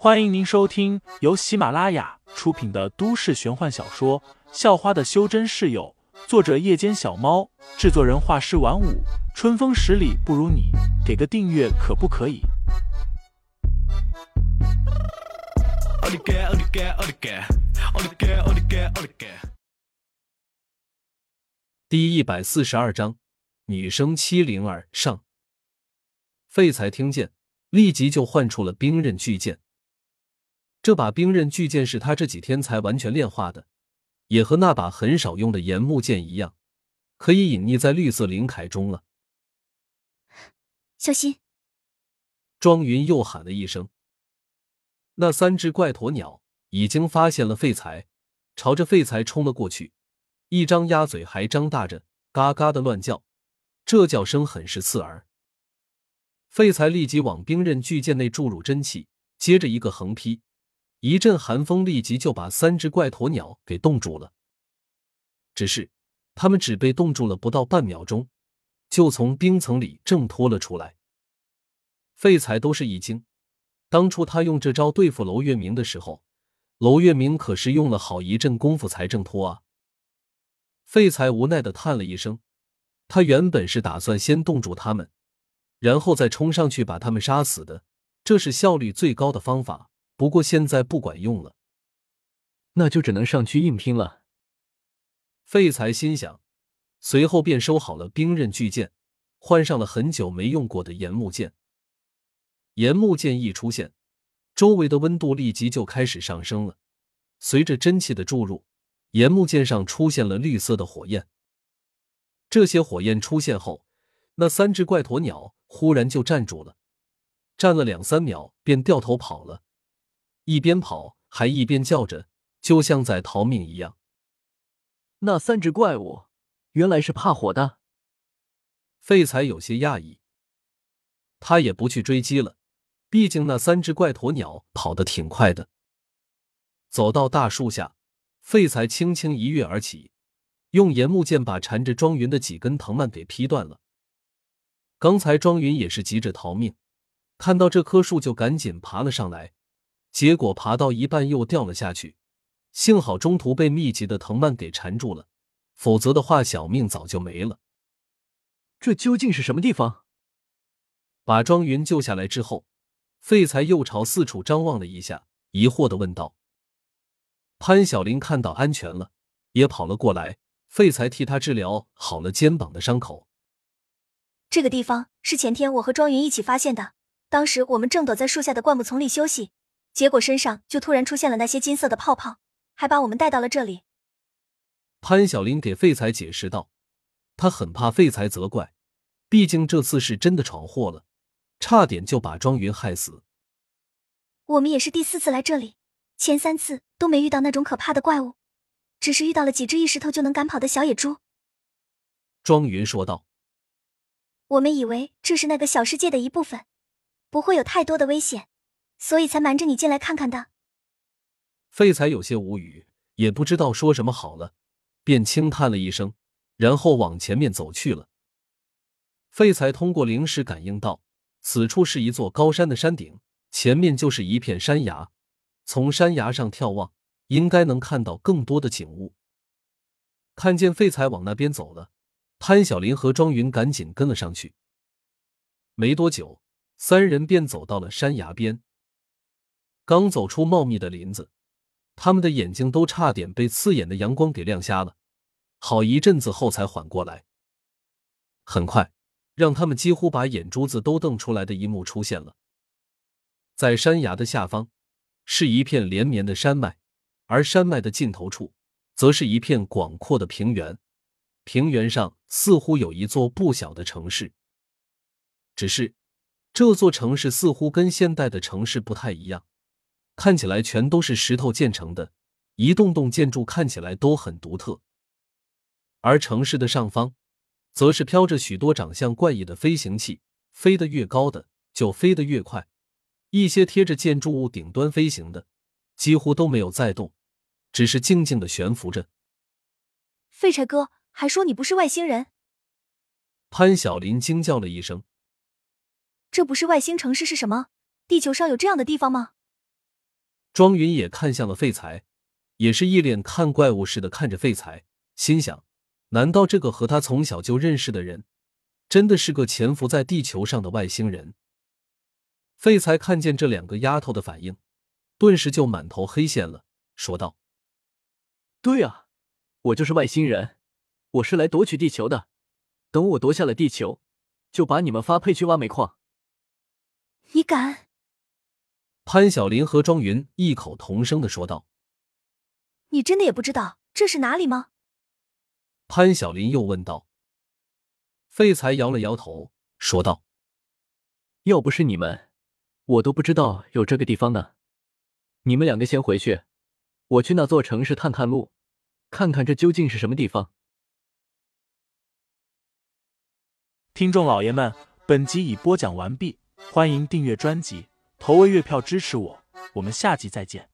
欢迎您收听由喜马拉雅出品的都市玄幻小说《校花的修真室友》，作者：夜间小猫，制作人：画师晚舞，春风十里不如你，给个订阅可不可以？第一百四十二章，女生七零二上。废材听见，立即就唤出了冰刃巨剑。这把冰刃巨剑是他这几天才完全炼化的，也和那把很少用的岩木剑一样，可以隐匿在绿色灵铠中了。小心！庄云又喊了一声。那三只怪鸵鸟已经发现了废材，朝着废材冲了过去，一张鸭嘴还张大着，嘎嘎的乱叫，这叫声很是刺耳。废材立即往冰刃巨剑内注入真气，接着一个横劈。一阵寒风立即就把三只怪鸵鸟给冻住了，只是他们只被冻住了不到半秒钟，就从冰层里挣脱了出来。废材都是一惊，当初他用这招对付娄月明的时候，娄月明可是用了好一阵功夫才挣脱啊。废材无奈的叹了一声，他原本是打算先冻住他们，然后再冲上去把他们杀死的，这是效率最高的方法。不过现在不管用了，那就只能上去硬拼了。废材心想，随后便收好了冰刃巨剑，换上了很久没用过的岩木剑。岩木剑一出现，周围的温度立即就开始上升了。随着真气的注入，岩木剑上出现了绿色的火焰。这些火焰出现后，那三只怪鸵鸟忽然就站住了，站了两三秒便掉头跑了。一边跑还一边叫着，就像在逃命一样。那三只怪物原来是怕火的。废材有些讶异，他也不去追击了，毕竟那三只怪鸵鸟跑得挺快的。走到大树下，废材轻轻一跃而起，用岩木剑把缠着庄云的几根藤蔓给劈断了。刚才庄云也是急着逃命，看到这棵树就赶紧爬了上来。结果爬到一半又掉了下去，幸好中途被密集的藤蔓给缠住了，否则的话小命早就没了。这究竟是什么地方？把庄云救下来之后，废材又朝四处张望了一下，疑惑的问道：“潘晓林看到安全了，也跑了过来。废材替他治疗好了肩膀的伤口。这个地方是前天我和庄云一起发现的，当时我们正躲在树下的灌木丛里休息。”结果身上就突然出现了那些金色的泡泡，还把我们带到了这里。潘晓林给废材解释道：“他很怕废材责怪，毕竟这次是真的闯祸了，差点就把庄云害死。我们也是第四次来这里，前三次都没遇到那种可怕的怪物，只是遇到了几只一石头就能赶跑的小野猪。”庄云说道：“我们以为这是那个小世界的一部分，不会有太多的危险。”所以才瞒着你进来看看的。废材有些无语，也不知道说什么好了，便轻叹了一声，然后往前面走去了。废材通过灵识感应到，此处是一座高山的山顶，前面就是一片山崖，从山崖上眺望，应该能看到更多的景物。看见废材往那边走了，潘晓林和庄云赶紧跟了上去。没多久，三人便走到了山崖边。刚走出茂密的林子，他们的眼睛都差点被刺眼的阳光给亮瞎了，好一阵子后才缓过来。很快，让他们几乎把眼珠子都瞪出来的一幕出现了。在山崖的下方，是一片连绵的山脉，而山脉的尽头处，则是一片广阔的平原。平原上似乎有一座不小的城市，只是这座城市似乎跟现代的城市不太一样。看起来全都是石头建成的，一栋栋建筑看起来都很独特。而城市的上方，则是飘着许多长相怪异的飞行器，飞得越高的就飞得越快。一些贴着建筑物顶端飞行的，几乎都没有在动，只是静静的悬浮着。废柴哥还说你不是外星人？潘晓林惊叫了一声：“这不是外星城市是什么？地球上有这样的地方吗？”庄云也看向了废材，也是一脸看怪物似的看着废材，心想：难道这个和他从小就认识的人，真的是个潜伏在地球上的外星人？废材看见这两个丫头的反应，顿时就满头黑线了，说道：“对啊，我就是外星人，我是来夺取地球的。等我夺下了地球，就把你们发配去挖煤矿。”你敢？潘晓林和庄云异口同声的说道：“你真的也不知道这是哪里吗？”潘晓林又问道。废材摇了摇头，说道：“要不是你们，我都不知道有这个地方呢。你们两个先回去，我去那座城市探探路，看看这究竟是什么地方。”听众老爷们，本集已播讲完毕，欢迎订阅专辑。投喂月票支持我我们下集再见。